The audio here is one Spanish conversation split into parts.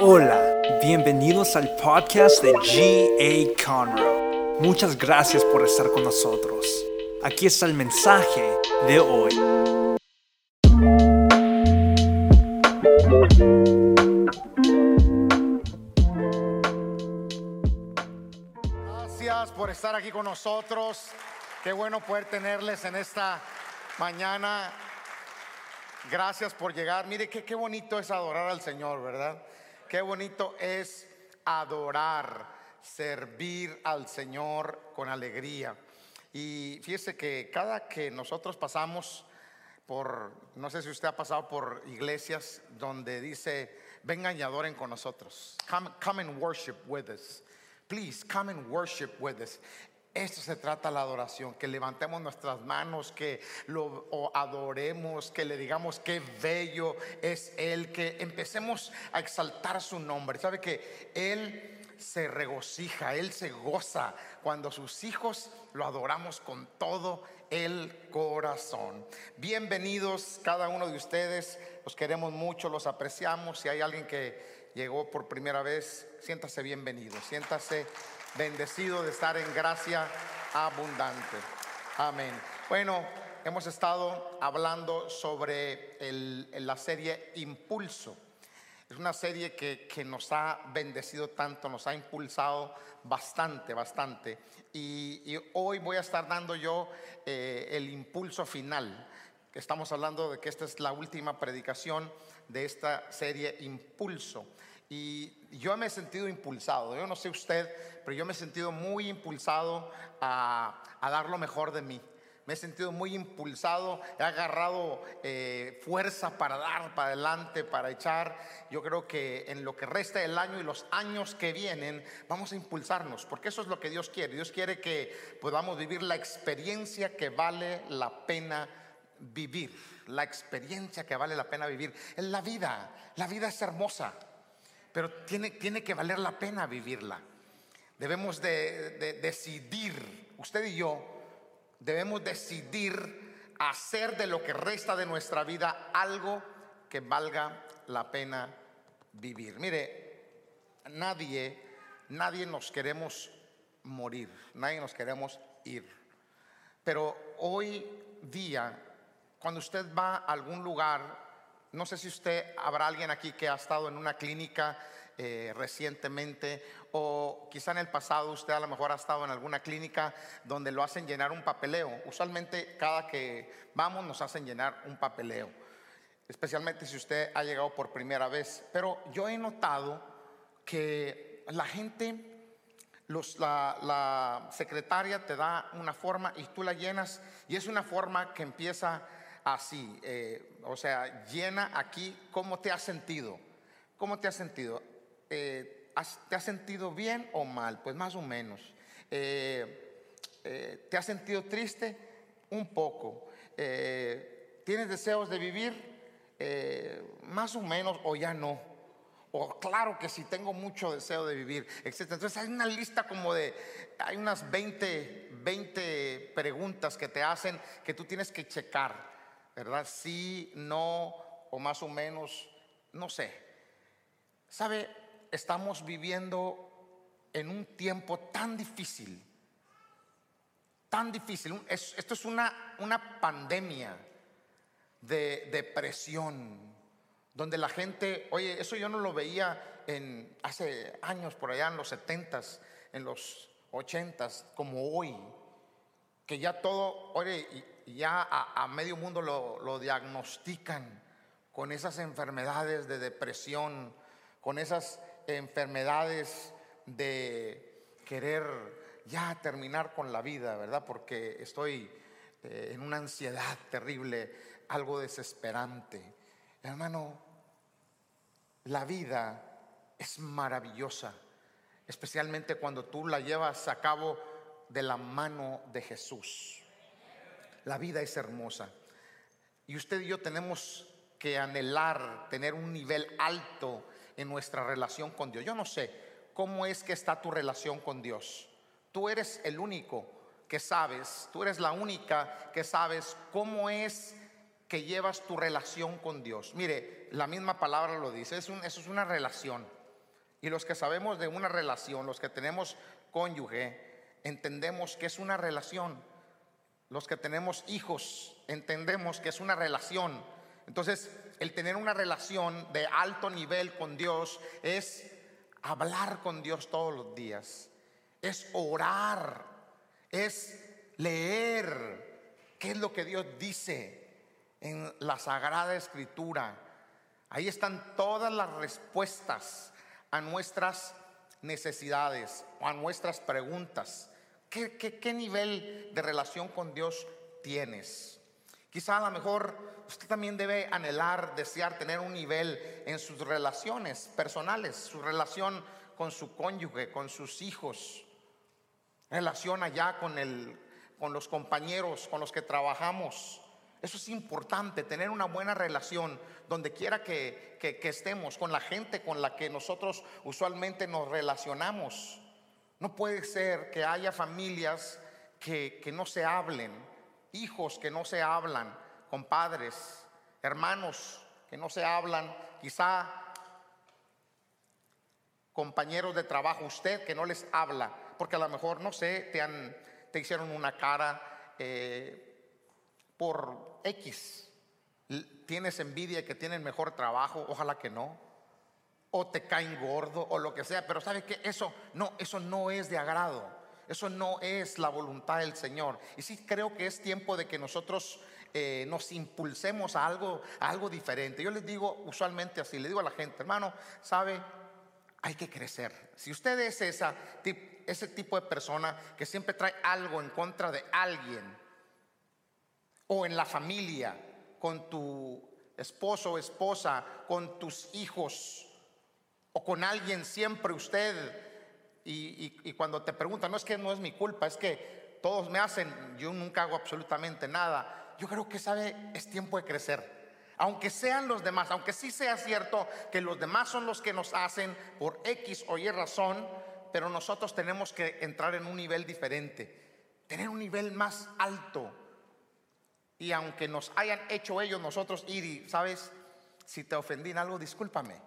Hola, bienvenidos al podcast de G.A. Conroe. Muchas gracias por estar con nosotros. Aquí está el mensaje de hoy. Gracias por estar aquí con nosotros. Qué bueno poder tenerles en esta mañana. Gracias por llegar. Mire qué, qué bonito es adorar al Señor, ¿verdad? Qué bonito es adorar, servir al Señor con alegría. Y fíjese que cada que nosotros pasamos por, no sé si usted ha pasado por iglesias donde dice, vengan y adoren con nosotros. Come, come and worship with us. Please come and worship with us. Esto se trata la adoración, que levantemos nuestras manos, que lo adoremos, que le digamos qué bello es Él, que empecemos a exaltar su nombre. ¿Sabe que Él se regocija, Él se goza cuando sus hijos lo adoramos con todo el corazón? Bienvenidos cada uno de ustedes, los queremos mucho, los apreciamos. Si hay alguien que llegó por primera vez, siéntase bienvenido, siéntase bendecido de estar en gracia abundante. Amén. Bueno, hemos estado hablando sobre la serie Impulso. Es una serie que, nos ha bendecido tanto, nos ha impulsado bastante, bastante. Y, hoy voy a estar dando yo eh, el impulso final. Estamos hablando de que esta es la última predicación de esta serie Impulso. Y yo me he sentido impulsado, yo no sé usted, pero yo me he sentido muy impulsado a, dar lo mejor de mí. Me he sentido muy impulsado, he agarrado eh, fuerza para dar, para adelante, para echar. Yo creo que en lo que resta del año y los años que vienen, vamos a impulsarnos, porque eso es lo que Dios quiere. Dios quiere que podamos vivir la experiencia que vale la pena vivir. La experiencia que vale la pena vivir. En la vida, la vida es hermosa pero tiene, tiene que valer la pena vivirla. Debemos de, decidir, usted y yo, debemos decidir hacer de lo que resta de nuestra vida algo que valga la pena vivir. Mire, nadie, nadie nos queremos morir, nadie nos queremos ir. Pero hoy día, cuando usted va a algún lugar, no sé si usted habrá alguien aquí que ha estado en una clínica eh, recientemente o quizá en el pasado usted a lo mejor ha estado en alguna clínica donde lo hacen llenar un papeleo. Usualmente cada que vamos nos hacen llenar un papeleo, especialmente si usted ha llegado por primera vez. Pero yo he notado que la gente, la, la secretaria te da una forma y tú la llenas y es una forma que empieza así, eh, o sea, llena aquí cómo te has sentido. ¿Cómo te has sentido? Eh, ¿Te has sentido bien o mal? Pues más o menos. Eh, ¿Te has sentido triste? Un poco. ¿Tienes deseos de vivir? más o menos o ya no. O claro que sí, tengo mucho deseo de vivir, etc. Entonces hay una lista como de, hay unas 20, 20 preguntas que te hacen que tú tienes que checar. ¿Verdad? Sí, no, o más o menos, no sé. ¿Sabe? Estamos viviendo en un tiempo tan difícil, tan difícil. esto es una, una pandemia de depresión, donde la gente, oye, eso yo no lo veía en, hace años, por allá en los setentas, en los ochentas, como hoy, que ya todo, oye, ya a, medio mundo lo, diagnostican con esas enfermedades de depresión, con esas enfermedades de querer ya terminar con la vida, ¿verdad? Porque estoy eh, en una ansiedad terrible, algo desesperante. Hermano, la vida es maravillosa, especialmente cuando tú la llevas a cabo de la mano de Jesús. La vida es hermosa. Y usted y yo tenemos que anhelar tener un nivel alto en nuestra relación con Dios. Yo no sé cómo es que está tu relación con Dios. Tú eres el único que sabes, tú eres la única que sabes cómo es que llevas tu relación con Dios. Mire, la misma palabra lo dice, es eso es una relación. Y los que sabemos de una relación, los que tenemos cónyuge, entendemos que es una relación. Los que tenemos hijos, entendemos que es una relación. Entonces, el tener una relación de alto nivel con Dios es hablar con Dios todos los días, es orar, es leer qué es lo que Dios dice en la Sagrada Escritura. Ahí están todas las respuestas a nuestras necesidades o a nuestras preguntas. ¿Qué, qué, nivel de relación con Dios tienes? Quizá a lo mejor usted también debe anhelar, desear tener un nivel en sus relaciones personales, su relación con su cónyuge, con sus hijos, relación allá con, el, con los compañeros con los que trabajamos. Eso es importante, tener una buena relación donde quiera que, estemos, con la gente con la que nosotros usualmente nos relacionamos. No puede ser que haya familias que, que no se hablen, hijos que no se hablan, con padres, hermanos que no se hablan, quizá compañeros de trabajo, usted que no les habla, porque a lo mejor, no sé, te, han, te hicieron una cara eh, por X. Tienes envidia que tienen mejor trabajo, ojalá que no. O te caen gordo o lo que sea, pero sabe que eso no, eso no es de agrado. Eso no es la voluntad del Señor. Y sí creo que es tiempo de que nosotros eh, nos impulsemos a algo, a algo diferente. Yo les digo usualmente así, le digo a la gente, hermano, sabe, hay que crecer. Si usted es esa, ese tipo de persona que siempre trae algo en contra de alguien, o en la familia, con tu esposo o esposa, con tus hijos, o con alguien siempre usted, y, cuando te preguntan, no es que no es mi culpa, es que todos me hacen, yo nunca hago absolutamente nada. Yo creo que sabe, es tiempo de crecer aunque sean los demás, aunque sí sea cierto que los demás son los que nos hacen por X o Y razón, pero nosotros tenemos que entrar en un nivel diferente, tener un nivel más alto. Y aunque nos hayan hecho ellos, nosotros ir y, ¿sabes? Si te ofendí en algo, discúlpame.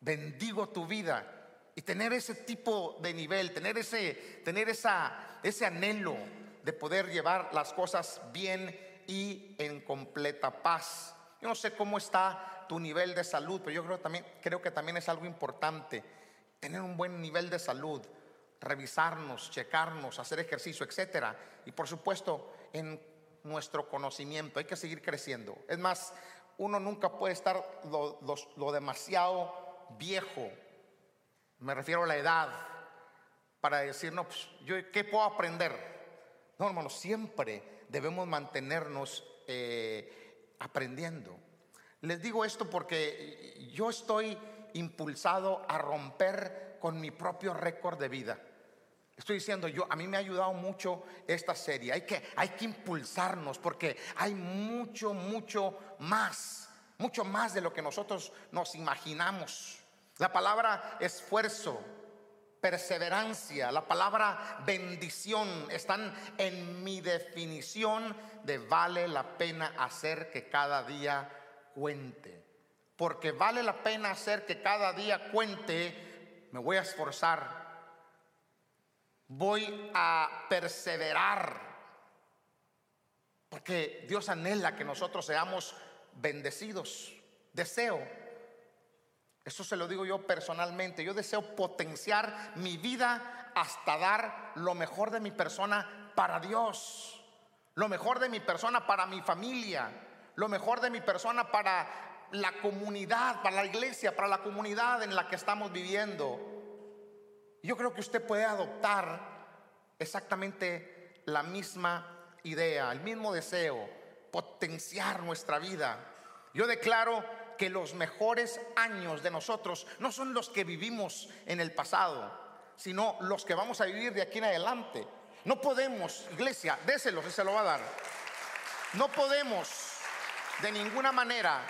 Bendigo tu vida. Y tener ese tipo de nivel, tener ese, tener esa, ese anhelo de poder llevar las cosas bien y en completa paz. Yo no sé cómo está tu nivel de salud, pero yo creo, también, creo que también es algo importante tener un buen nivel de salud, revisarnos, checarnos, hacer ejercicio, etcétera. Y por supuesto, en nuestro conocimiento hay que seguir creciendo. Es más, uno nunca puede estar lo, demasiado viejo, me refiero a la edad, para decir, no, pues, yo, ¿qué puedo aprender? No, hermano, siempre debemos mantenernos eh, aprendiendo. Les digo esto porque yo estoy impulsado a romper con mi propio récord de vida. Estoy diciendo yo, a mí me ha ayudado mucho esta serie. Hay que, hay que impulsarnos porque hay mucho, mucho más, mucho más de lo que nosotros nos imaginamos. La palabra esfuerzo, perseverancia, la palabra bendición están en mi definición de vale la pena hacer que cada día cuente. Porque vale la pena hacer que cada día cuente, me voy a esforzar, voy a perseverar. Porque Dios anhela que nosotros seamos bendecidos. Deseo eso se lo digo yo personalmente. Yo deseo potenciar mi vida hasta dar lo mejor de mi persona para Dios. Lo mejor de mi persona para mi familia. Lo mejor de mi persona para la comunidad, para la iglesia, para la comunidad en la que estamos viviendo. Yo creo que usted puede adoptar exactamente la misma idea, el mismo deseo, potenciar nuestra vida. Yo declaro que los mejores años de nosotros no son los que vivimos en el pasado, sino los que vamos a vivir de aquí en adelante. No podemos, iglesia, déselos y se lo va a dar. No podemos de ninguna manera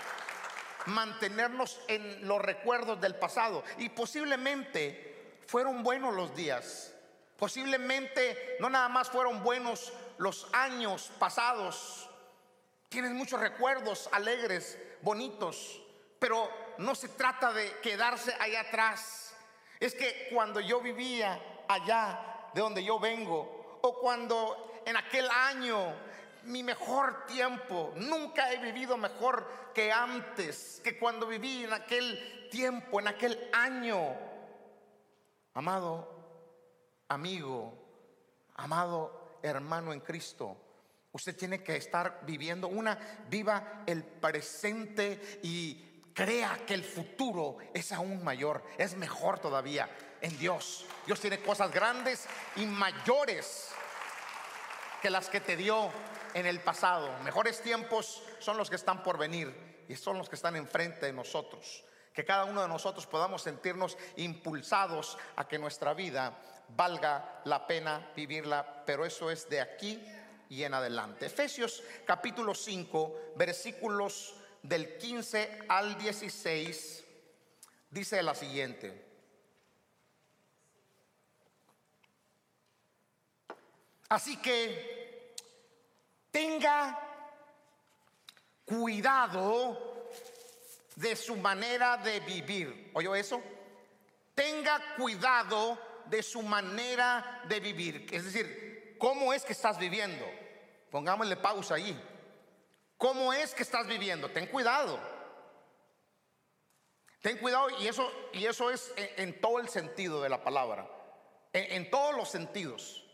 mantenernos en los recuerdos del pasado. Y posiblemente fueron buenos los días. Posiblemente no nada más fueron buenos los años pasados. Tienes muchos recuerdos alegres bonitos, pero no se trata de quedarse allá atrás. Es que cuando yo vivía allá de donde yo vengo, o cuando en aquel año, mi mejor tiempo, nunca he vivido mejor que antes, que cuando viví en aquel tiempo, en aquel año. Amado amigo, amado hermano en Cristo, usted tiene que estar viviendo una, viva el presente y crea que el futuro es aún mayor, es mejor todavía en Dios. Dios tiene cosas grandes y mayores que las que te dio en el pasado. Mejores tiempos son los que están por venir y son los que están enfrente de nosotros. Que cada uno de nosotros podamos sentirnos impulsados a que nuestra vida valga la pena vivirla, pero eso es de aquí y en adelante. Efesios capítulo 5, versículos del 15 al 16, dice la siguiente. Así que tenga cuidado de su manera de vivir. ¿Oyó eso? Tenga cuidado de su manera de vivir. Es decir, ¿cómo es que estás viviendo? Pongámosle pausa ahí. ¿Cómo es que estás viviendo? Ten cuidado. Ten cuidado y eso, y eso es en, todo el sentido de la palabra. en todos los sentidos.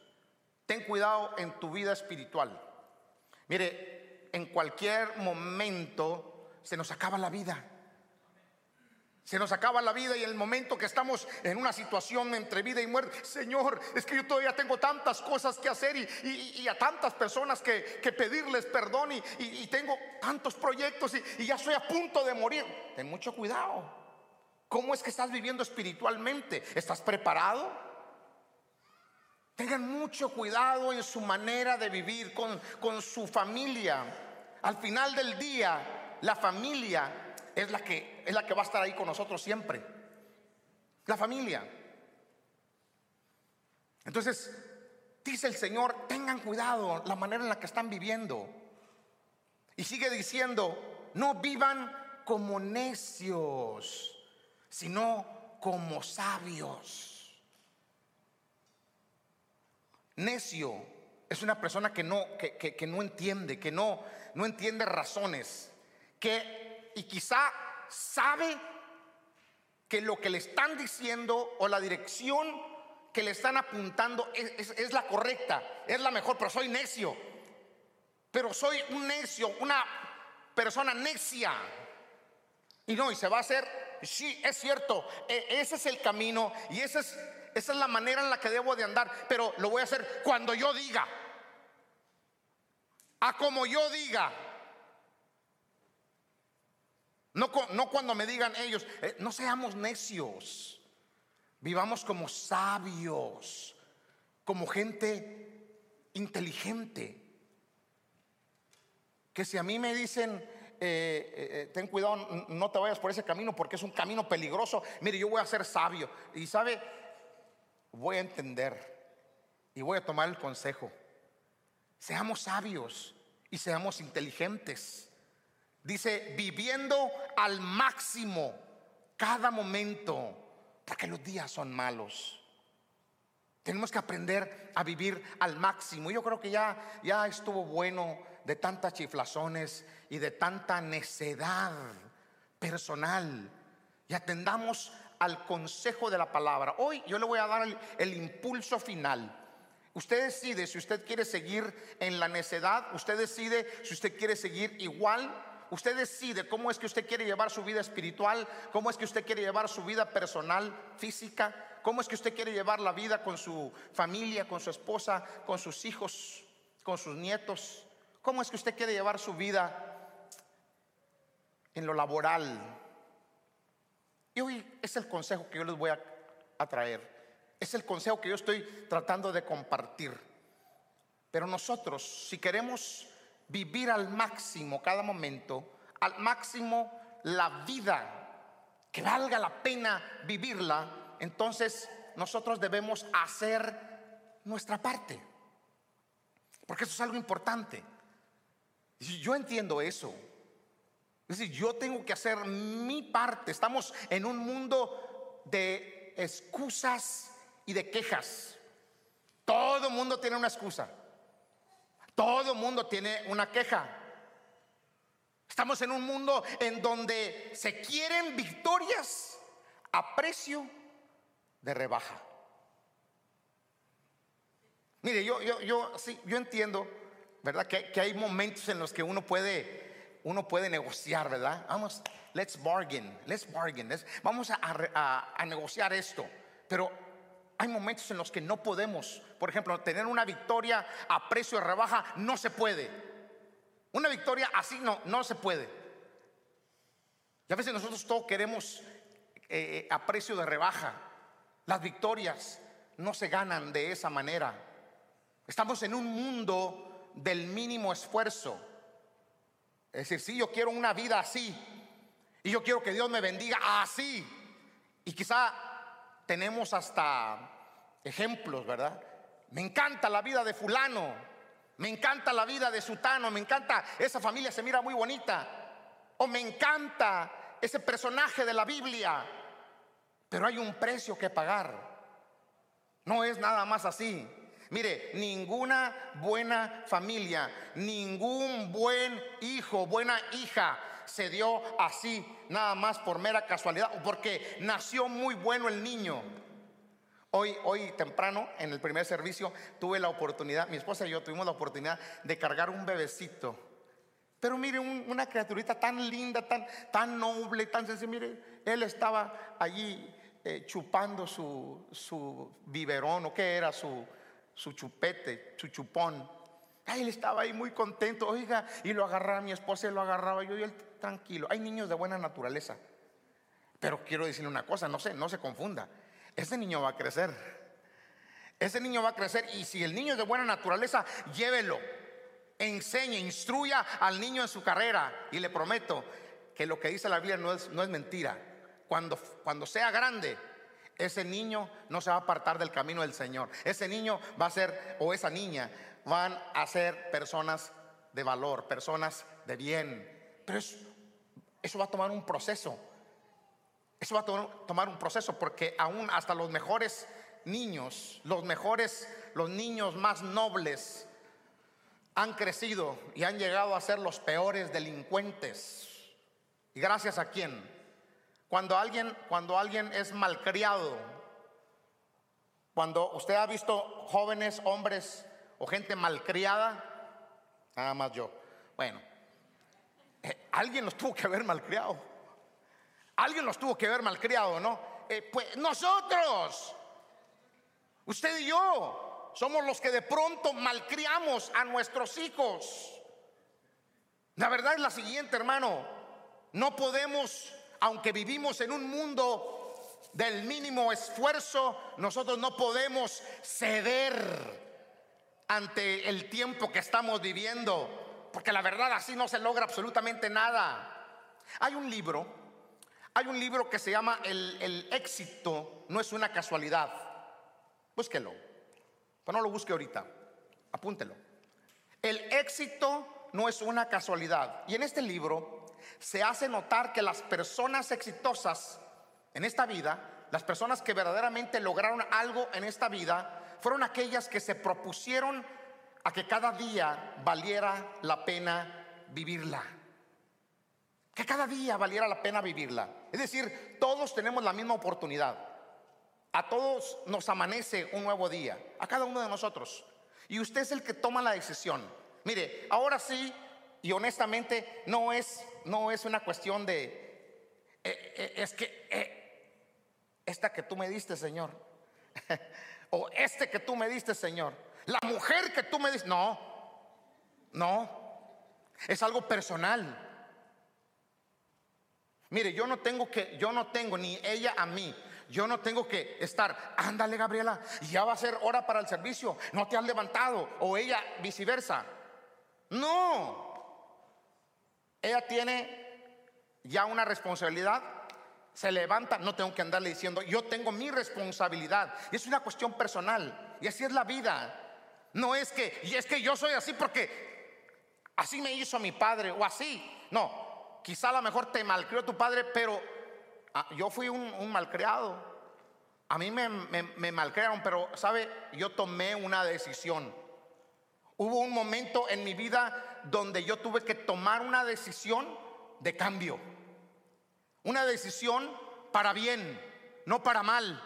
Ten cuidado en tu vida espiritual. Mire, en cualquier momento se nos acaba la vida. Se nos acaba la vida y en el momento que estamos en una situación entre vida y muerte, Señor, es que yo todavía tengo tantas cosas que hacer y, a tantas personas que, pedirles perdón y, tengo tantos proyectos y, ya estoy a punto de morir. Ten mucho cuidado. ¿Cómo es que estás viviendo espiritualmente? ¿Estás preparado? Tengan mucho cuidado en su manera de vivir con, con su familia. Al final del día, la familia es la que es la que va a estar ahí con nosotros siempre. La familia. Entonces, dice el Señor, tengan cuidado la manera en la que están viviendo. Y sigue diciendo, no vivan como necios, sino como sabios. Necio es una persona que no, que, no entiende, que no, no entiende razones, que y quizá sabe que lo que le están diciendo o la dirección que le están apuntando es, la correcta, es la mejor, pero soy necio. Pero soy un necio, una persona necia. Y no, y se va a hacer, sí, es cierto, e, ese es el camino y esa es, esa es la manera en la que debo de andar, pero lo voy a hacer cuando yo diga, a como yo diga. No, cuando me digan ellos, eh, no seamos necios, vivamos como sabios, como gente inteligente. Que si a mí me dicen, eh, eh, ten cuidado, no te vayas por ese camino porque es un camino peligroso, mire, yo voy a ser sabio. Y sabe, voy a entender y voy a tomar el consejo. Seamos sabios y seamos inteligentes. Dice, viviendo al máximo cada momento, porque los días son malos. Tenemos que aprender a vivir al máximo. Yo creo que ya, ya estuvo bueno de tantas chiflazones y de tanta necedad personal. Y atendamos al consejo de la palabra. Hoy yo le voy a dar el, el impulso final. Usted decide si usted quiere seguir en la necedad, usted decide si usted quiere seguir igual Usted decide cómo es que usted quiere llevar su vida espiritual, cómo es que usted quiere llevar su vida personal, física, cómo es que usted quiere llevar la vida con su familia, con su esposa, con sus hijos, con sus nietos, cómo es que usted quiere llevar su vida en lo laboral. Y hoy es el consejo que yo les voy a, a traer. Es el consejo que yo estoy tratando de compartir. Pero nosotros, si queremos vivir al máximo cada momento, al máximo la vida, que valga la pena vivirla, entonces nosotros debemos hacer nuestra parte. Porque eso es algo importante. Yo entiendo eso. Yo tengo que hacer mi parte. Estamos en un mundo de excusas y de quejas. Todo mundo tiene una excusa. Todo mundo tiene una queja. Estamos en un mundo en donde se quieren victorias a precio de rebaja. Mire, yo, yo, yo, sí, yo entiendo, ¿verdad? Que, hay momentos en los que uno puede, uno puede negociar, ¿verdad? Vamos, let's bargain, let's bargain, vamos a, a negociar esto. Pero hay momentos en los que no podemos, por ejemplo, tener una victoria a precio de rebaja no se puede. Una victoria así no, no se puede. Y a veces nosotros todos queremos eh, a precio de rebaja. Las victorias no se ganan de esa manera. Estamos en un mundo del mínimo esfuerzo. Es decir, si yo quiero una vida así y yo quiero que Dios me bendiga así. Y quizá tenemos hasta ejemplos, ¿verdad? Me encanta la vida de fulano, me encanta la vida de sutano, me encanta, esa familia se mira muy bonita, o me encanta ese personaje de la Biblia, pero hay un precio que pagar. No es nada más así. Mire, ninguna buena familia, ningún buen hijo, buena hija se dio así, nada más por mera casualidad, o porque nació muy bueno el niño. Hoy, hoy temprano, en el primer servicio, tuve la oportunidad, mi esposa y yo tuvimos la oportunidad de cargar un bebecito. Pero mire, una criaturita tan linda, tan, tan noble, tan sencilla. Mire, él estaba allí eh, chupando su, su biberón, o qué era su, su chupete, su chupón. Él estaba ahí muy contento, oiga, y lo agarraba mi esposa y lo agarraba yo y él tranquilo. Hay niños de buena naturaleza. Pero quiero decirle una cosa, no sé, no se confunda. Ese niño va a crecer. Ese niño va a crecer y si el niño es de buena naturaleza, llévelo. Enseñe, instruya al niño en su carrera y le prometo que lo que dice la Biblia no es, no es mentira. Cuando, cuando sea grande, ese niño no se va a apartar del camino del Señor. Ese niño va a ser, o esa niña, van a ser personas de valor, personas de bien. Pero eso, eso va a tomar un proceso. Eso va a tomar un proceso porque aún hasta los mejores niños, los mejores, los niños más nobles han crecido y han llegado a ser los peores delincuentes. ¿Y gracias a quién? Cuando alguien, cuando alguien es malcriado, cuando usted ha visto jóvenes, hombres o gente malcriada, nada más yo. Bueno, eh, alguien los tuvo que haber malcriado. Alguien los tuvo que haber malcriado, ¿no? Eh, pues nosotros, usted y yo, somos los que de pronto malcriamos a nuestros hijos. La verdad es la siguiente, hermano. No podemos, aunque vivimos en un mundo del mínimo esfuerzo, nosotros no podemos ceder ante el tiempo que estamos viviendo, porque la verdad así no se logra absolutamente nada. Hay un libro, hay un libro que se llama El, éxito no es una casualidad. Búsquelo, pero no lo busque ahorita, apúntelo. El éxito no es una casualidad. Y en este libro se hace notar que las personas exitosas en esta vida, las personas que verdaderamente lograron algo en esta vida, fueron aquellas que se propusieron a que cada día valiera la pena vivirla. Que cada día valiera la pena vivirla. Es decir, todos tenemos la misma oportunidad. A todos nos amanece un nuevo día, a cada uno de nosotros. Y usted es el que toma la decisión. Mire, ahora sí, y honestamente, no es, no es una cuestión de, eh, eh, es que eh, esta que tú me diste, Señor, o este que tú me diste, Señor, la mujer que tú me diste. No, no, es algo personal. Mire, yo no tengo que, yo no tengo ni ella a mí. Yo no tengo que estar, ándale Gabriela, ya va a ser hora para el servicio, no te has levantado, o ella viceversa. No, ella tiene ya una responsabilidad se levanta, no tengo que andarle diciendo, yo tengo mi responsabilidad. Y es una cuestión personal. Y así es la vida. No es que, y es que yo soy así porque así me hizo mi padre o así. No, quizá a lo mejor te malcrió tu padre, pero ah, yo fui un, malcriado. A mí me, me, malcriaron, pero sabe, yo tomé una decisión. Hubo un momento en mi vida donde yo tuve que tomar una decisión de cambio. Una decisión para bien, no para mal.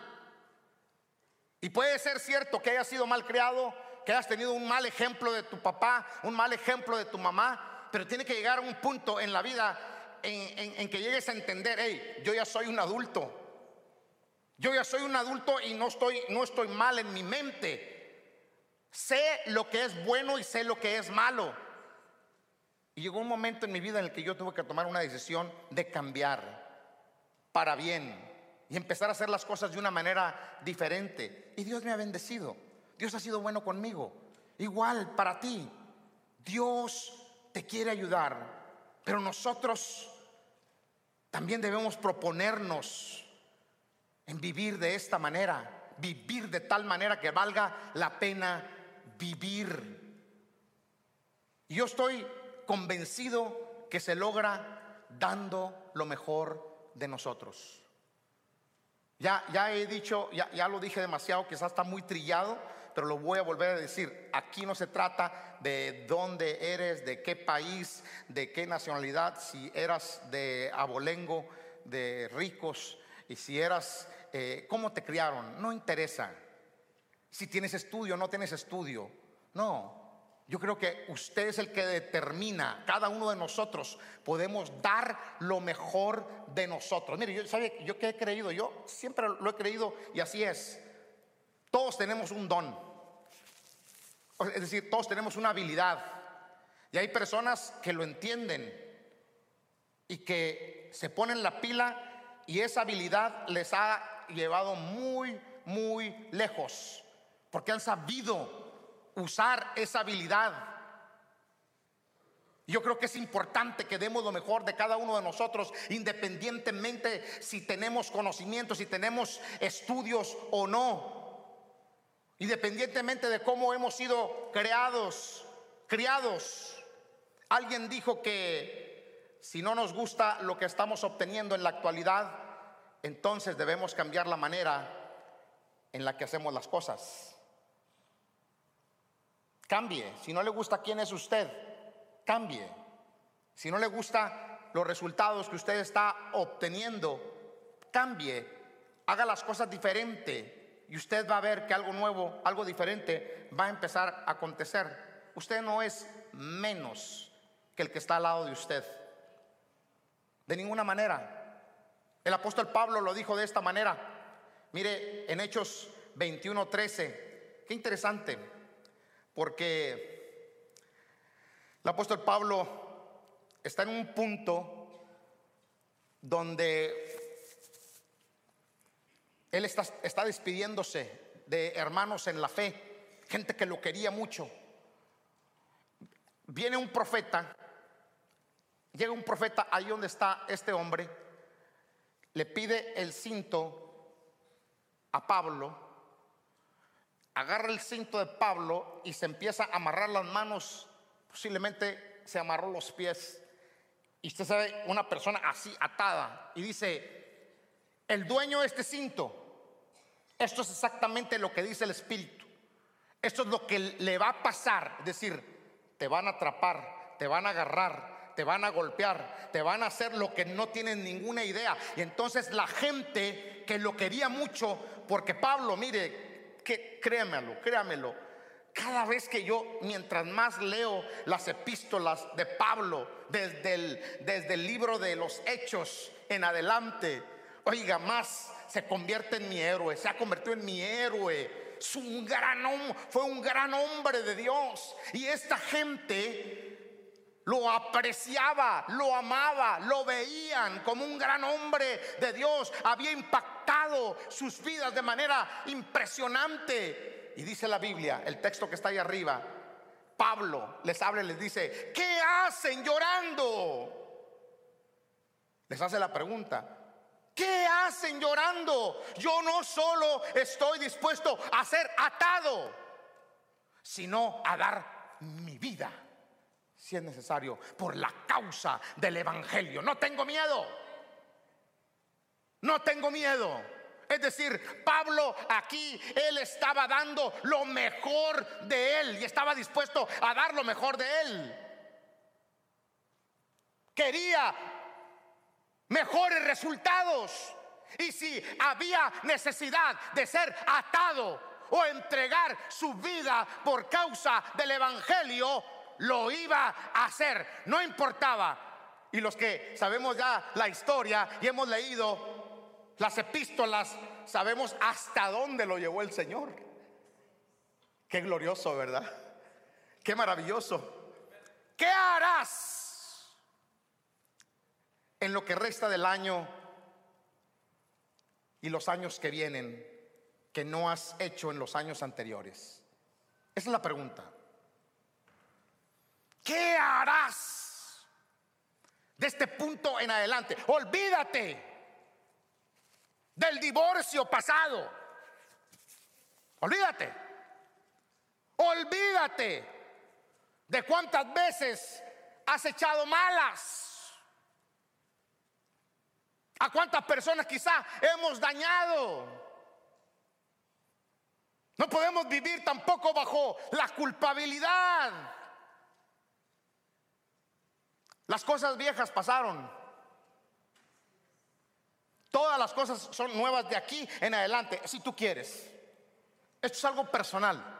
Y puede ser cierto que hayas sido mal criado, que hayas tenido un mal ejemplo de tu papá, un mal ejemplo de tu mamá, pero tiene que llegar a un punto en la vida en, que llegues a entender, hey, yo ya soy un adulto. Yo ya soy un adulto y no estoy, no estoy mal en mi mente. Sé lo que es bueno y sé lo que es malo. Y llegó un momento en mi vida en el que yo tuve que tomar una decisión de cambiar para bien y empezar a hacer las cosas de una manera diferente. Y Dios me ha bendecido. Dios ha sido bueno conmigo. Igual para ti. Dios te quiere ayudar. Pero nosotros también debemos proponernos en vivir de esta manera. Vivir de tal manera que valga la pena vivir. Y yo estoy convencido que se logra dando lo mejor de nosotros. Ya, ya he dicho, ya, ya lo dije demasiado, quizás está muy trillado, pero lo voy a volver a decir. Aquí no se trata de dónde eres, de qué país, de qué nacionalidad, si eras de abolengo, de ricos, y si eras, eh, cómo te criaron, no interesa. Si tienes estudio o no tienes estudio, no. Yo creo que usted es el que determina, cada uno de nosotros podemos dar lo mejor de nosotros. Mire, yo sabe yo que he creído, yo siempre lo he creído y así es. Todos tenemos un don. Es decir, todos tenemos una habilidad. Y hay personas que lo entienden y que se ponen la pila y esa habilidad les ha llevado muy, muy lejos. Porque han sabido usar esa habilidad. Yo creo que es importante que demos lo mejor de cada uno de nosotros, independientemente si tenemos conocimientos, si tenemos estudios o no. Independientemente de cómo hemos sido creados, criados. Alguien dijo que si no nos gusta lo que estamos obteniendo en la actualidad, entonces debemos cambiar la manera en la que hacemos las cosas. Cambie. Si no le gusta quién es usted, cambie. Si no le gusta los resultados que usted está obteniendo, cambie. Haga las cosas diferente y usted va a ver que algo nuevo, algo diferente va a empezar a acontecer. Usted no es menos que el que está al lado de usted. De ninguna manera. El apóstol Pablo lo dijo de esta manera. Mire, en Hechos 21:13. Qué interesante porque el apóstol Pablo está en un punto donde él está, está despidiéndose de hermanos en la fe, gente que lo quería mucho. Viene un profeta, llega un profeta ahí donde está este hombre, le pide el cinto a Pablo agarra el cinto de Pablo y se empieza a amarrar las manos, posiblemente se amarró los pies. Y usted sabe, una persona así atada y dice, el dueño de este cinto, esto es exactamente lo que dice el Espíritu. Esto es lo que le va a pasar, es decir, te van a atrapar, te van a agarrar, te van a golpear, te van a hacer lo que no tienen ninguna idea. Y entonces la gente que lo quería mucho, porque Pablo, mire, que créamelo, créamelo. Cada vez que yo, mientras más leo las epístolas de Pablo, desde el, desde el libro de los hechos en adelante, oiga, más se convierte en mi héroe, se ha convertido en mi héroe. Es un gran, fue un gran hombre de Dios. Y esta gente lo apreciaba, lo amaba, lo veían como un gran hombre de Dios. Había impactado sus vidas de manera impresionante. Y dice la Biblia, el texto que está ahí arriba, Pablo les habla y les dice, ¿qué hacen llorando? Les hace la pregunta, ¿qué hacen llorando? Yo no solo estoy dispuesto a ser atado, sino a dar mi vida si es necesario, por la causa del Evangelio. No tengo miedo. No tengo miedo. Es decir, Pablo aquí, él estaba dando lo mejor de él y estaba dispuesto a dar lo mejor de él. Quería mejores resultados. Y si había necesidad de ser atado o entregar su vida por causa del Evangelio, lo iba a hacer, no importaba. Y los que sabemos ya la historia y hemos leído las epístolas, sabemos hasta dónde lo llevó el Señor. Qué glorioso, ¿verdad? Qué maravilloso. ¿Qué harás en lo que resta del año y los años que vienen que no has hecho en los años anteriores? Esa es la pregunta. ¿Qué harás de este punto en adelante? Olvídate del divorcio pasado. Olvídate. Olvídate de cuántas veces has echado malas. A cuántas personas quizá hemos dañado. No podemos vivir tampoco bajo la culpabilidad. Las cosas viejas pasaron. Todas las cosas son nuevas de aquí en adelante, si tú quieres. Esto es algo personal.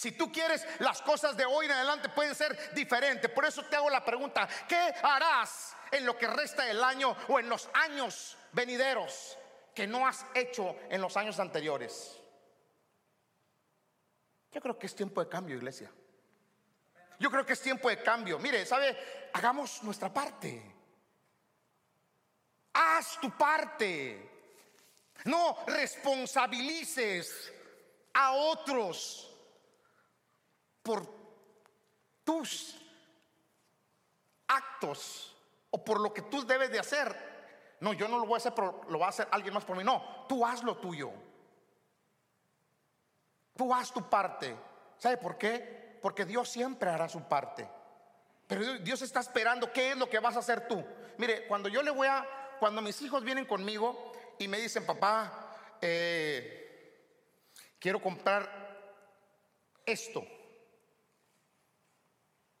Si tú quieres, las cosas de hoy en adelante pueden ser diferentes. Por eso te hago la pregunta, ¿qué harás en lo que resta del año o en los años venideros que no has hecho en los años anteriores? Yo creo que es tiempo de cambio, iglesia. Yo creo que es tiempo de cambio. Mire, ¿sabe? Hagamos nuestra parte. Haz tu parte. No responsabilices a otros por tus actos o por lo que tú debes de hacer. No, yo no lo voy a hacer, pero lo va a hacer alguien más por mí. No, tú haz lo tuyo. Tú haz tu parte. ¿Sabe por qué? porque Dios siempre hará su parte. Pero Dios está esperando qué es lo que vas a hacer tú. Mire, cuando yo le voy a, cuando mis hijos vienen conmigo y me dicen, papá, eh, quiero comprar esto,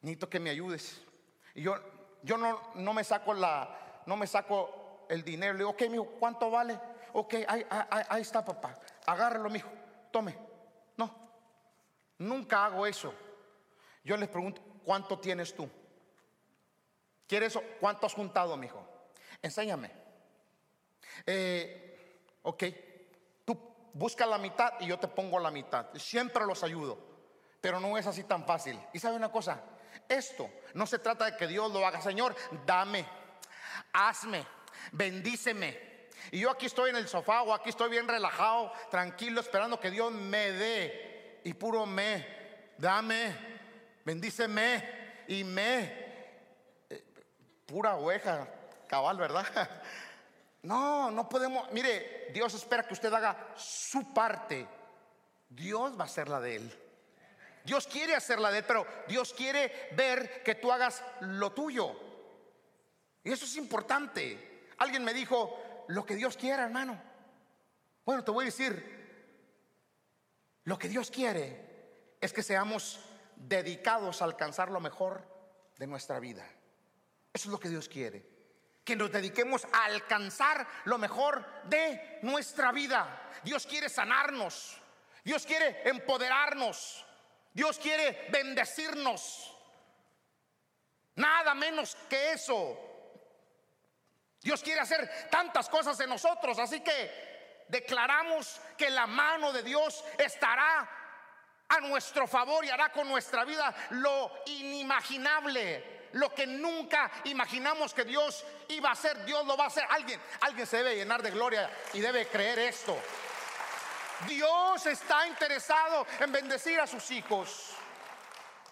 necesito que me ayudes. Y yo, yo no, no me saco la, no me saco el dinero. Le digo, ok, mijo, ¿cuánto vale? Ok, ahí, ahí, ahí está, papá. Agárralo, mijo, tome. No, nunca hago eso. Yo les pregunto, ¿cuánto tienes tú? ¿Quieres cuánto has juntado, mijo? Enséñame. Eh, ok, tú busca la mitad y yo te pongo la mitad. Siempre los ayudo, pero no es así tan fácil. Y sabe una cosa, esto no se trata de que Dios lo haga, Señor, dame, hazme, bendíceme. Y yo aquí estoy en el sofá o aquí estoy bien relajado, tranquilo, esperando que Dios me dé. Y puro me, dame, bendíceme y me. Eh, pura oveja, cabal, ¿verdad? No, no podemos. Mire, Dios espera que usted haga su parte. Dios va a hacer la de él. Dios quiere hacer la de él, pero Dios quiere ver que tú hagas lo tuyo. Y eso es importante. Alguien me dijo, lo que Dios quiera, hermano. Bueno, te voy a decir, lo que Dios quiere es que seamos dedicados a alcanzar lo mejor de nuestra vida. Eso es lo que Dios quiere. Que nos dediquemos a alcanzar lo mejor de nuestra vida. Dios quiere sanarnos. Dios quiere empoderarnos. Dios quiere bendecirnos. Nada menos que eso. Dios quiere hacer tantas cosas en nosotros. Así que declaramos que la mano de Dios estará a nuestro favor y hará con nuestra vida lo inimaginable, lo que nunca imaginamos que Dios iba a hacer, Dios lo va a hacer. Alguien, alguien se debe llenar de gloria y debe creer esto. Dios está interesado en bendecir a sus hijos.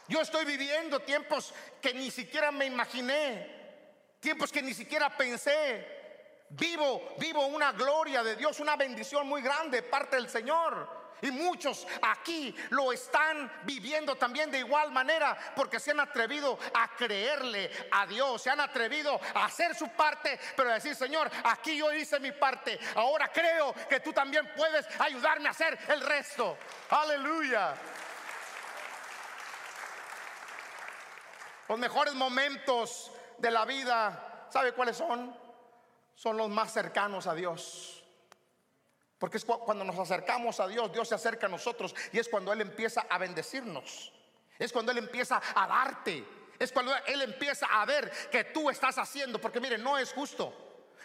Yo estoy viviendo tiempos que ni siquiera me imaginé, tiempos que ni siquiera pensé. Vivo, vivo una gloria de Dios, una bendición muy grande parte del Señor. Y muchos aquí lo están viviendo también de igual manera porque se han atrevido a creerle a Dios, se han atrevido a hacer su parte, pero decir, Señor, aquí yo hice mi parte, ahora creo que tú también puedes ayudarme a hacer el resto. Aleluya. Los mejores momentos de la vida, ¿sabe cuáles son? Son los más cercanos a Dios. Porque es cuando nos acercamos a Dios, Dios se acerca a nosotros y es cuando Él empieza a bendecirnos. Es cuando Él empieza a darte. Es cuando Él empieza a ver que tú estás haciendo. Porque mire, no es justo.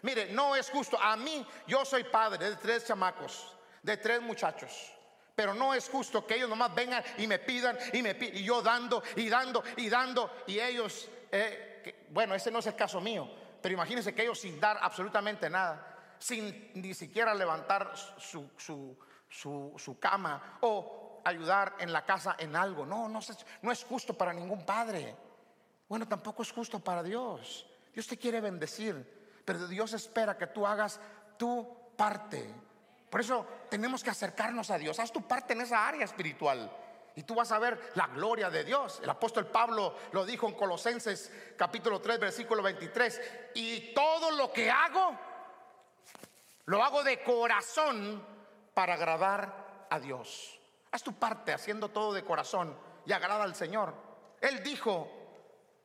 Mire, no es justo. A mí, yo soy padre de tres chamacos, de tres muchachos. Pero no es justo que ellos nomás vengan y me pidan y me pidan, y yo dando y dando y dando y ellos, eh, bueno, ese no es el caso mío, pero imagínense que ellos sin dar absolutamente nada sin ni siquiera levantar su, su, cama o ayudar en la casa en algo. No, no, no es justo para ningún padre. Bueno, tampoco es justo para Dios. Dios te quiere bendecir, pero Dios espera que tú hagas tu parte. Por eso tenemos que acercarnos a Dios. Haz tu parte en esa área espiritual. Y tú vas a ver la gloria de Dios. El apóstol Pablo lo dijo en Colosenses capítulo 3, versículo 23. Y todo lo que hago, lo hago de corazón para agradar a Dios. Haz tu parte haciendo todo de corazón y agrada al Señor. Él dijo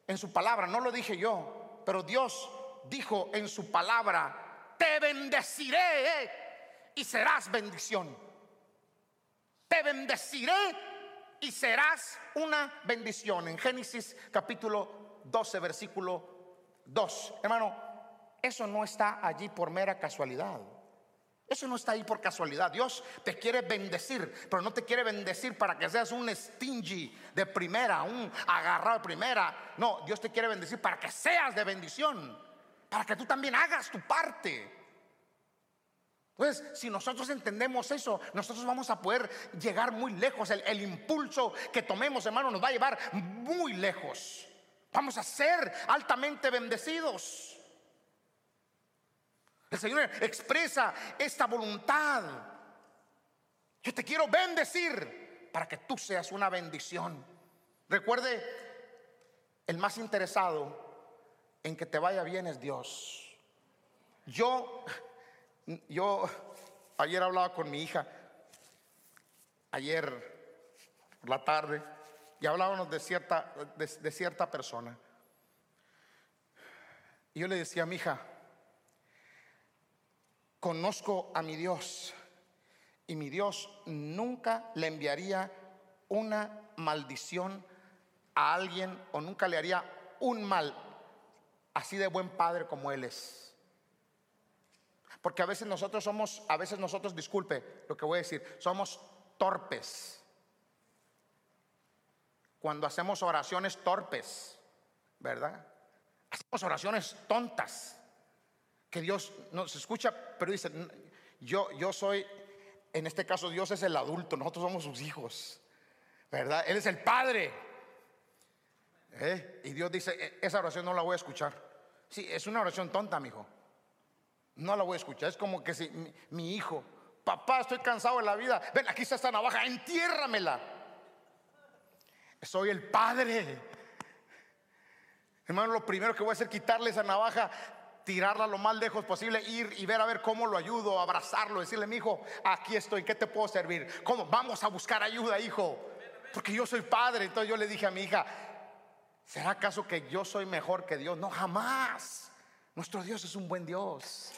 en su palabra, no lo dije yo, pero Dios dijo en su palabra, te bendeciré y serás bendición. Te bendeciré y serás una bendición. En Génesis capítulo 12, versículo 2. Hermano, eso no está allí por mera casualidad. Eso no está ahí por casualidad. Dios te quiere bendecir, pero no te quiere bendecir para que seas un stingy de primera, un agarrado de primera. No, Dios te quiere bendecir para que seas de bendición, para que tú también hagas tu parte. Entonces, si nosotros entendemos eso, nosotros vamos a poder llegar muy lejos. El, el impulso que tomemos, hermano, nos va a llevar muy lejos. Vamos a ser altamente bendecidos. El Señor expresa esta voluntad. Yo te quiero bendecir para que tú seas una bendición. Recuerde, el más interesado en que te vaya bien es Dios. Yo, yo ayer hablaba con mi hija, ayer por la tarde, y hablábamos de cierta, de, de cierta persona. Y yo le decía a mi hija, conozco a mi Dios y mi Dios nunca le enviaría una maldición a alguien o nunca le haría un mal así de buen padre como Él es. Porque a veces nosotros somos, a veces nosotros, disculpe lo que voy a decir, somos torpes. Cuando hacemos oraciones torpes, ¿verdad? Hacemos oraciones tontas que Dios nos escucha, pero dice, yo, yo soy, en este caso Dios es el adulto, nosotros somos sus hijos, ¿verdad? Él es el Padre. ¿Eh? Y Dios dice, e, esa oración no la voy a escuchar. Sí, es una oración tonta, mi hijo. No la voy a escuchar. Es como que si mi, hijo, papá, estoy cansado de la vida. Ven, aquí está esta navaja, entiérramela. Soy el Padre. Hermano, lo primero que voy a hacer es quitarle esa navaja tirarla lo más lejos posible, ir y ver a ver cómo lo ayudo, abrazarlo, decirle, mi hijo, aquí estoy, ¿qué te puedo servir? ¿Cómo? Vamos a buscar ayuda, hijo. Porque yo soy padre. Entonces yo le dije a mi hija, ¿será acaso que yo soy mejor que Dios? No, jamás. Nuestro Dios es un buen Dios.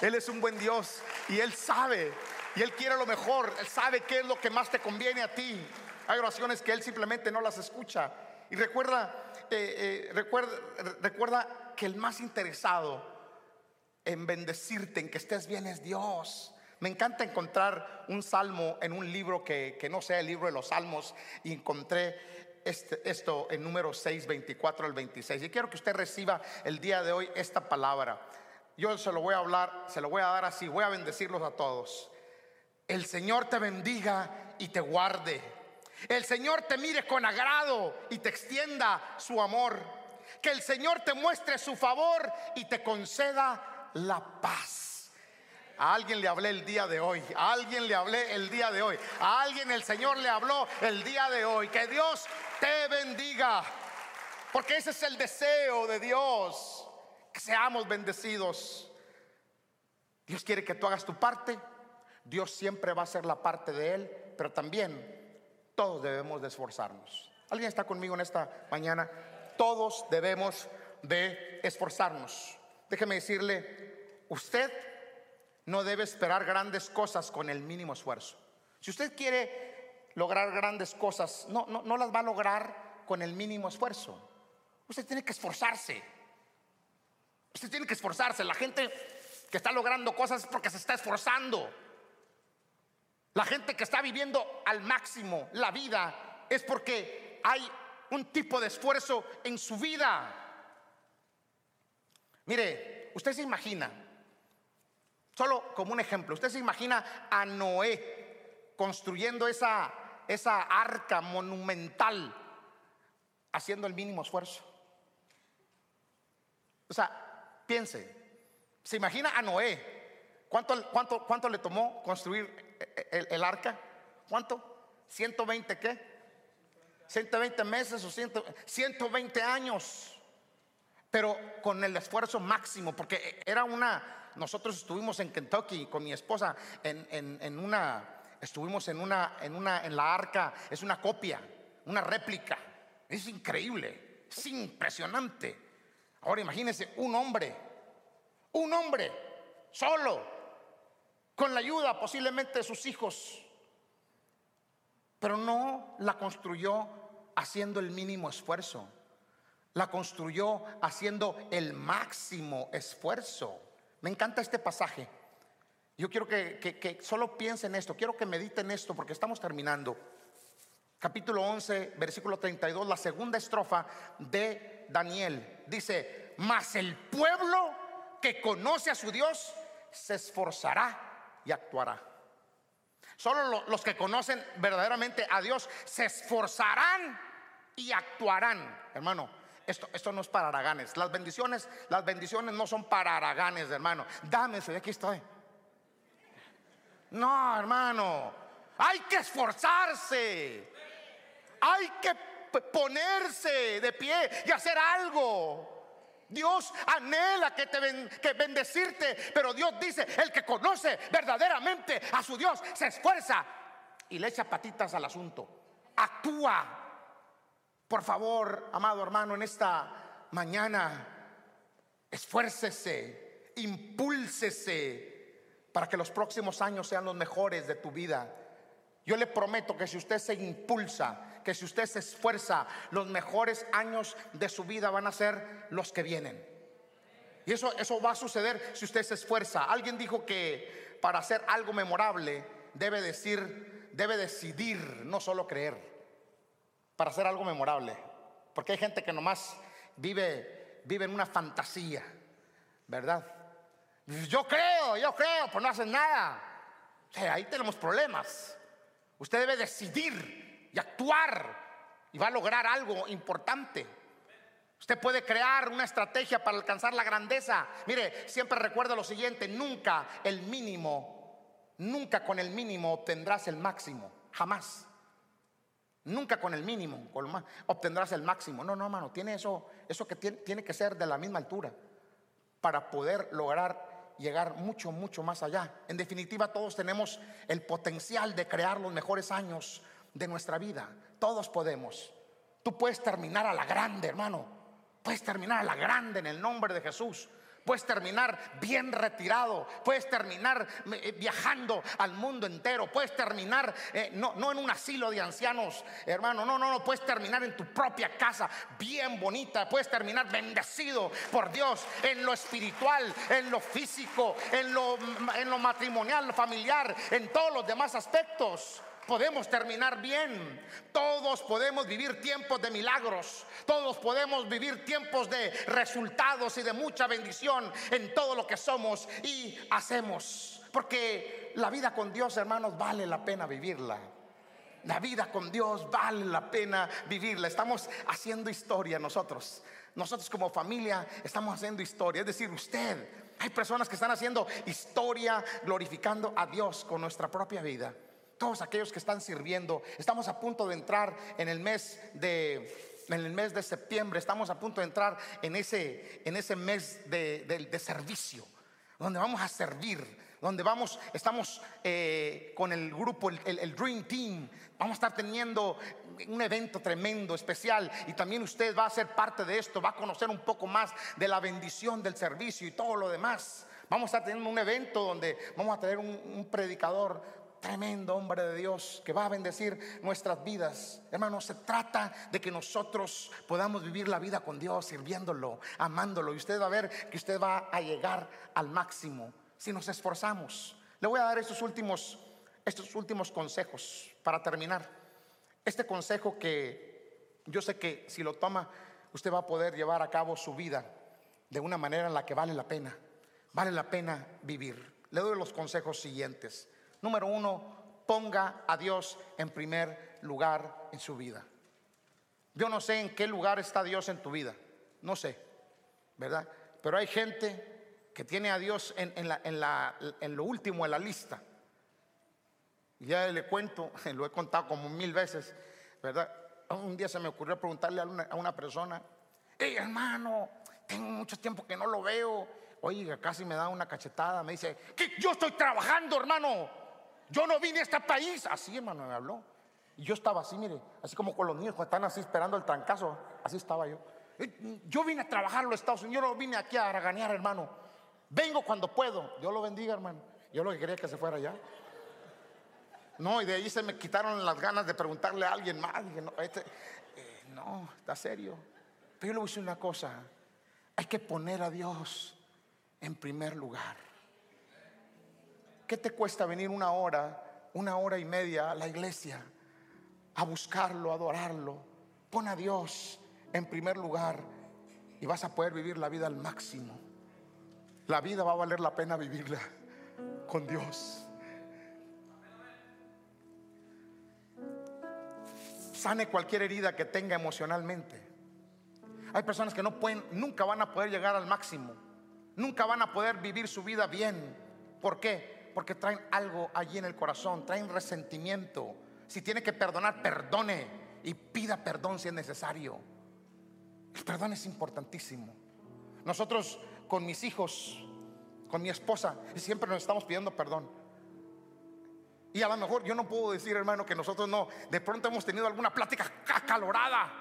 Él es un buen Dios y Él sabe y Él quiere lo mejor. Él sabe qué es lo que más te conviene a ti. Hay oraciones que Él simplemente no las escucha. Y recuerda, eh, recuerda, recuerda que el más interesado en bendecirte, en que estés bien, es Dios. Me encanta encontrar un salmo en un libro que, no sea el libro de los salmos y encontré este, esto en número 6, 24 al 26. Y quiero que usted reciba el día de hoy esta palabra. Yo se lo voy a hablar, se lo voy a dar así, voy a bendecirlos a todos. El Señor te bendiga y te guarde. El Señor te mire con agrado y te extienda su amor. Que el Señor te muestre su favor y te conceda la paz. A alguien le hablé el día de hoy. A alguien le hablé el día de hoy. A alguien el Señor le habló el día de hoy. Que Dios te bendiga. Porque ese es el deseo de Dios. Que seamos bendecidos. Dios quiere que tú hagas tu parte. Dios siempre va a hacer la parte de Él. Pero también todos debemos de esforzarnos. ¿Alguien está conmigo en esta mañana? Todos debemos de esforzarnos. Déjeme decirle, usted no debe esperar grandes cosas con el mínimo esfuerzo. Si usted quiere lograr grandes cosas, no, no, no las va a lograr con el mínimo esfuerzo. Usted tiene que esforzarse. Usted tiene que esforzarse. La gente que está logrando cosas es porque se está esforzando. La gente que está viviendo al máximo la vida es porque hay un tipo de esfuerzo en su vida. Mire, usted se imagina, solo como un ejemplo, usted se imagina a Noé construyendo esa, esa arca monumental, haciendo el mínimo esfuerzo. O sea, piense, se imagina a Noé. ¿Cuánto, cuánto, cuánto le tomó construir el, arca? ¿Cuánto? ¿120 qué? 120 meses o 120 años. Pero con el esfuerzo máximo, porque era una, nosotros estuvimos en Kentucky con mi esposa en, en una, estuvimos en una, en una, en la arca, es una copia, una réplica. Es increíble, es impresionante. Ahora imagínense un hombre, un hombre solo, con la ayuda posiblemente de sus hijos, pero no la construyó haciendo el mínimo esfuerzo. La construyó haciendo el máximo esfuerzo. Me encanta este pasaje. Yo quiero que, que, solo piensen esto, quiero que mediten esto porque estamos terminando. Capítulo 11, versículo 32, la segunda estrofa de Daniel. Dice, mas el pueblo que conoce a su Dios se esforzará y actuará. Solo los que conocen verdaderamente a Dios se esforzarán y actuarán. Hermano, esto, esto no es para haraganes. Las bendiciones, las bendiciones no son para haraganes, hermano. Dame, aquí estoy. No, hermano. Hay que esforzarse. Hay que ponerse de pie y hacer algo. Dios anhela que te que bendecirte, pero Dios dice, el que conoce verdaderamente a su Dios se esfuerza y le echa patitas al asunto. Actúa. Por favor, amado hermano, en esta mañana esfuércese, impúlsese para que los próximos años sean los mejores de tu vida. Yo le prometo que si usted se impulsa, que si usted se esfuerza, los mejores años de su vida van a ser los que vienen. Y eso, eso va a suceder si usted se esfuerza. Alguien dijo que para hacer algo memorable debe decir, debe decidir, no solo creer, para hacer algo memorable. Porque hay gente que nomás vive, vive en una fantasía, ¿verdad? Yo creo, yo creo, pues no hacen nada. ahí tenemos problemas. Usted debe decidir actuar y va a lograr algo importante. Usted puede crear una estrategia para alcanzar la grandeza. Mire, siempre recuerda lo siguiente, nunca el mínimo, nunca con el mínimo obtendrás el máximo, jamás. Nunca con el mínimo obtendrás el máximo. No, no, hermano, tiene eso, eso que tiene, tiene que ser de la misma altura para poder lograr llegar mucho, mucho más allá. En definitiva, todos tenemos el potencial de crear los mejores años de nuestra vida. Todos podemos. Tú puedes terminar a la grande, hermano. Puedes terminar a la grande en el nombre de Jesús. Puedes terminar bien retirado, puedes terminar eh, viajando al mundo entero, puedes terminar eh, no, no, en un asilo de ancianos, hermano, no, no, no, puedes terminar en tu propia casa, bien bonita, puedes terminar bendecido por Dios en lo espiritual, en lo físico, en lo, en lo matrimonial, familiar, en todos los demás aspectos podemos terminar bien. Todos podemos vivir tiempos de milagros. Todos podemos vivir tiempos de resultados y de mucha bendición en todo lo que somos y hacemos. Porque la vida con Dios, hermanos, vale la pena vivirla. La vida con Dios vale la pena vivirla. Estamos haciendo historia nosotros. Nosotros como familia estamos haciendo historia, es decir, usted. Hay personas que están haciendo historia glorificando a Dios con nuestra propia vida. Todos aquellos que están sirviendo, estamos a punto de entrar en el mes de en el mes de septiembre, estamos a punto de entrar en ese, en ese mes de, de servicio, donde vamos a servir, donde vamos, estamos eh, con el grupo, el, Dream Team, vamos a estar teniendo un evento tremendo, especial, y también usted va a ser parte de esto, va a conocer un poco más de la bendición del servicio y todo lo demás. Vamos a tener un evento donde vamos a tener un, predicador tremendo hombre de Dios que va a bendecir nuestras vidas. Hermanos, se trata de que nosotros podamos vivir la vida con Dios, sirviéndolo, amándolo. Y usted va a ver que usted va a llegar al máximo si nos esforzamos. Le voy a dar estos últimos, estos últimos consejos para terminar. Este consejo que yo sé que si lo toma, usted va a poder llevar a cabo su vida de una manera en la que vale la pena. Vale la pena vivir. Le doy los consejos siguientes. Número uno, ponga a Dios en primer lugar en su vida. Yo no sé en qué lugar está Dios en tu vida. No sé, ¿verdad? Pero hay gente que tiene a Dios en, en, lo último en la lista. Ya le cuento, lo he contado como mil veces, ¿verdad? Un día se me ocurrió preguntarle a una, persona, hey hermano, tengo mucho tiempo que no lo veo. Oiga, casi me da una cachetada, me dice, que yo estoy trabajando, hermano. Yo no vine a este país. Así, hermano, me habló. Y yo estaba así, mire, así como con los niños que están así esperando el trancazo. Así estaba yo. Yo vine a trabajar en los Estados Unidos, yo no vine aquí a haraganear, hermano. Vengo cuando puedo. Dios lo bendiga, hermano. Yo lo que quería que se fuera ya. No, y de ahí se me quitaron las ganas de preguntarle a alguien más. este, eh, no, está serio. Pero yo le voy a decir una cosa. Hay que poner a Dios en primer lugar. ¿Qué te cuesta venir una hora, una hora y media a la iglesia? A buscarlo, a adorarlo. Pon a Dios en primer lugar y vas a poder vivir la vida al máximo. La vida va a valer la pena vivirla con Dios. Sane cualquier herida que tenga emocionalmente. Hay personas que no pueden, nunca van a poder llegar al máximo. Nunca van a poder vivir su vida bien. ¿Por qué? Porque traen algo allí en el corazón, traen resentimiento. Si tiene que perdonar, perdone y pida perdón si es necesario. El perdón es importantísimo. Nosotros con mis hijos, con mi esposa, siempre nos estamos pidiendo perdón. Y a lo mejor yo no puedo decir, hermano, que nosotros no, de pronto hemos tenido alguna plática acalorada,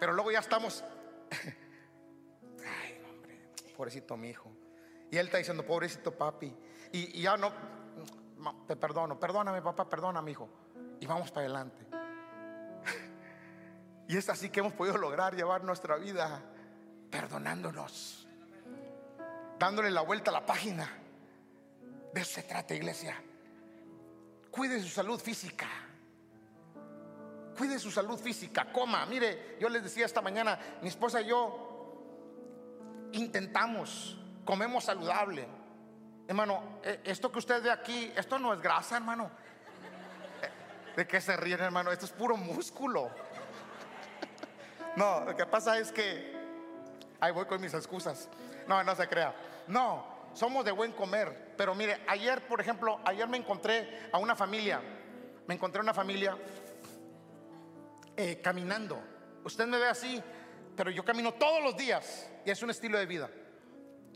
pero luego ya estamos, ay, hombre, pobrecito mi hijo. Y él está diciendo, pobrecito papi, y, ya no, te perdono, perdóname papá, perdóname hijo, y vamos para adelante. Y es así que hemos podido lograr llevar nuestra vida perdonándonos, dándole la vuelta a la página. De eso se trata, iglesia. Cuide su salud física. Cuide su salud física, coma. Mire, yo les decía esta mañana, mi esposa y yo intentamos, comemos saludable. Hermano, e, esto que usted ve aquí, esto no es grasa, hermano. Eh, ¿De qué se ríen, hermano? Esto es puro músculo. No, lo que pasa es que Ahí voy con mis excusas. No, no se crea. No, somos de buen comer. Pero mire, ayer, por ejemplo, ayer me encontré a una familia. Me encontré a una familia eh, caminando. Usted me ve así, pero yo camino todos los días. Y es un estilo de vida.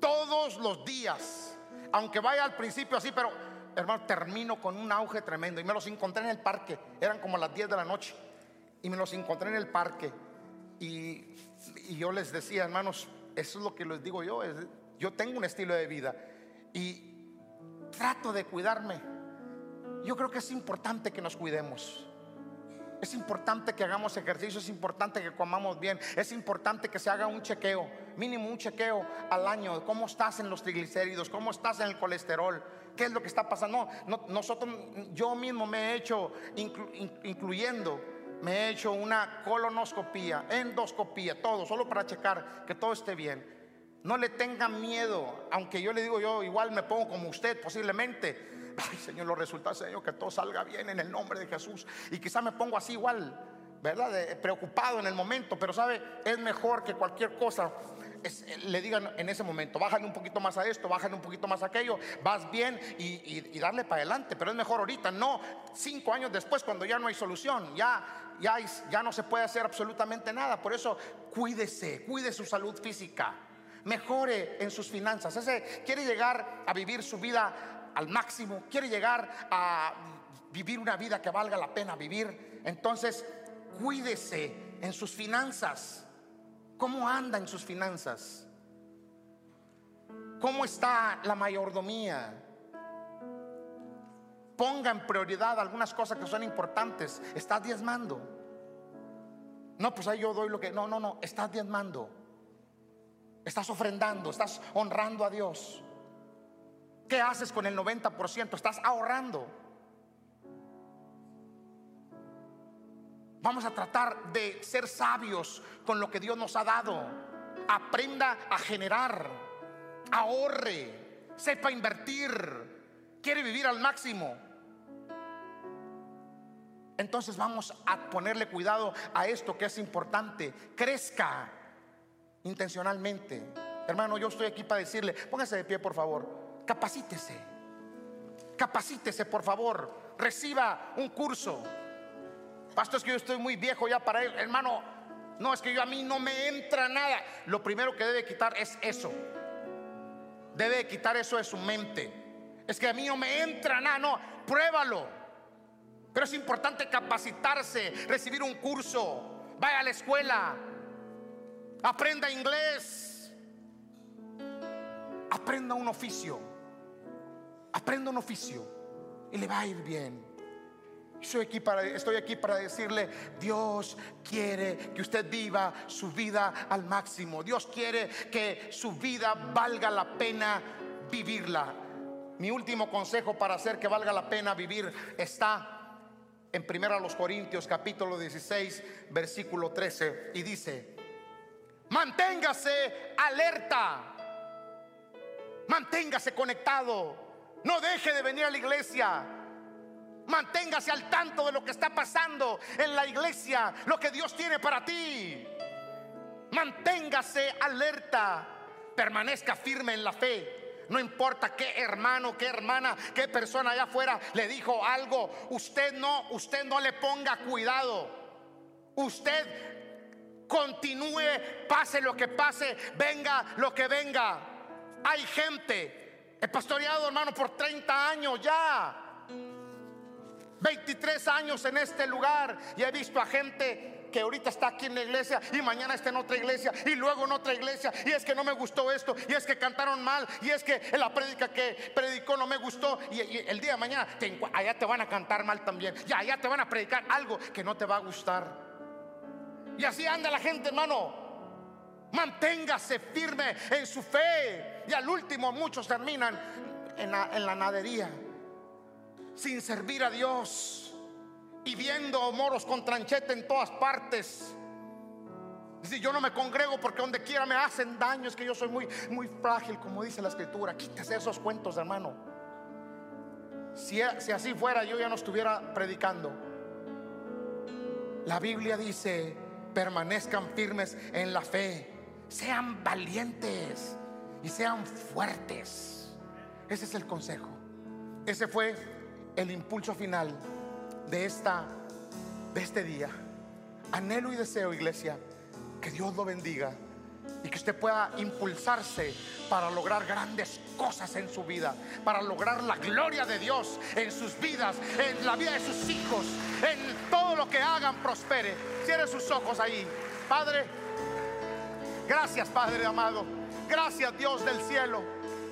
Todos los días. Aunque vaya al principio así, pero hermano, termino con un auge tremendo. Y me los encontré en el parque. Eran como las 10 de la noche. Y me los encontré en el parque. Y, yo les decía, hermanos, eso es lo que les digo yo, yo tengo un estilo de vida y trato de cuidarme. Yo creo que es importante que nos cuidemos. Es importante que hagamos ejercicio, es importante que comamos bien, es importante que se haga un chequeo, mínimo un chequeo al año, cómo estás en los triglicéridos, cómo estás en el colesterol, qué es lo que está pasando. No, nosotros, yo mismo me he hecho, incluyendo me he hecho una colonoscopía, endoscopía, todo, solo para checar que todo esté bien. No le tengan miedo, aunque yo le digo yo igual me pongo como usted posiblemente. Ay, Señor, los resultados, Señor, que todo salga bien en el nombre de Jesús. Y quizá me pongo así igual. ¿verdad? Preocupado en el momento, pero sabe, es mejor que cualquier cosa. le digan en ese momento, bájale un poquito más a esto, bájale un poquito más a aquello, vas bien y, y- darle para adelante, pero es mejor ahorita, no cinco años después cuando ya no hay solución, ya, ya, ya no se puede hacer absolutamente nada. Por eso cuídese, cuide su salud física, mejore en sus finanzas. Ese quiere llegar a vivir su vida al máximo, quiere llegar a vivir una vida que valga la pena vivir. Entonces, cuídese en sus finanzas. ¿Cómo anda en sus finanzas? ¿Cómo está la mayordomía? Ponga en prioridad algunas cosas que son importantes. Estás diezmando. No, pues ahí yo doy lo que... No, no, no. Estás diezmando. Estás ofrendando. Estás honrando a Dios. ¿Qué haces con el 90%? Estás ahorrando. Vamos a tratar de ser sabios con lo que Dios nos ha dado. Aprenda a generar, ahorre, sepa invertir, quiere vivir al máximo. Entonces vamos a ponerle cuidado a esto que es importante. Crezca intencionalmente. Hermano, yo estoy aquí para decirle, póngase de pie por favor, capacítese. Capacítese por favor, reciba un curso. Pastor, es que yo estoy muy viejo ya para él. Hermano, no, es que yo a mí no me entra nada. Lo primero que debe quitar es eso. Debe quitar eso de su mente. Es que a mí no me entra nada. No, pruébalo. Pero es importante capacitarse, recibir un curso. Vaya a la escuela. Aprenda inglés. Aprenda un oficio. Aprenda un oficio. Y le va a ir bien. Estoy aquí, para, decirle, Dios quiere que usted viva su vida al máximo. Dios quiere que su vida valga la pena vivirla. Mi último consejo para hacer que valga la pena vivir está en 1 los Corintios capítulo 16 versículo 13 y dice, manténgase alerta, manténgase conectado, no deje de venir a la iglesia. Manténgase al tanto de lo que está pasando en la iglesia, lo que Dios tiene para ti. Manténgase alerta, permanezca firme en la fe. No importa qué hermano, qué hermana, qué persona allá afuera le dijo algo, usted no, usted no le ponga cuidado. Usted continúe, pase lo que pase, venga lo que venga. Hay gente, he pastoreado hermano por 30 años ya. 23 años en este lugar y he visto a gente que ahorita está aquí en la iglesia y mañana está en otra iglesia y luego en otra iglesia. Y es que no me gustó esto y es que cantaron mal y es que la prédica que predicó no me gustó. Y, el día de mañana allá te van a cantar mal también y allá te van a predicar algo que no te va a gustar. Y así anda la gente hermano. Manténgase firme en su fe y al último muchos terminan en la, nadería sin servir a Dios y viendo moros con tranchete en todas partes. Dice, yo no me congrego porque donde quiera me hacen daño, es que yo soy muy, muy frágil, como dice la escritura. Quítese esos cuentos, hermano. Si, si así fuera, yo ya no estuviera predicando. La Biblia dice, permanezcan firmes en la fe, sean valientes y sean fuertes. Ese es el consejo. Ese fue el impulso final de esta de este día. Anhelo y deseo, iglesia, que Dios lo bendiga y que usted pueda impulsarse para lograr grandes cosas en su vida, para lograr la gloria de Dios en sus vidas, en la vida de sus hijos, en todo lo que hagan prospere. Cierre sus ojos ahí. Padre, Gracias Padre amado. Gracias Dios del cielo.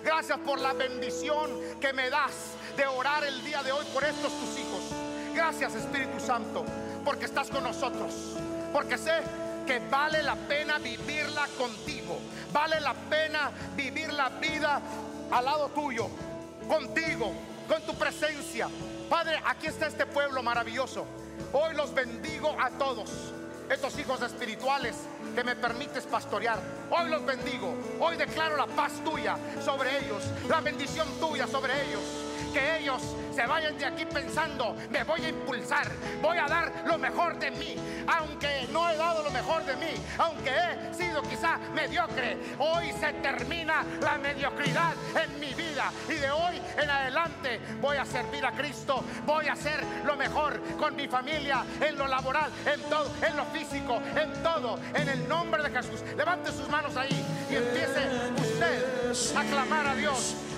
Gracias por la bendición que me das de orar el día de hoy por estos tus hijos. Gracias Espíritu Santo porque estás con nosotros. Porque sé que vale la pena vivirla contigo. Vale la pena vivir la vida al lado tuyo, contigo, con tu presencia. Padre, aquí está este pueblo maravilloso. Hoy los bendigo a todos estos hijos espirituales que me permites pastorear. Hoy los bendigo. Hoy declaro la paz tuya sobre ellos, la bendición tuya sobre ellos. Que ellos se vayan de aquí pensando, me voy a impulsar, voy a dar lo mejor de mí, aunque no he dado lo mejor de mí, aunque he sido quizá mediocre, hoy se termina la mediocridad en mi vida y de hoy en adelante voy a servir a Cristo, voy a hacer lo mejor con mi familia, en lo laboral, en todo, en lo físico, en todo, en el nombre de Jesús. Levante sus manos ahí y empiece usted a clamar a Dios.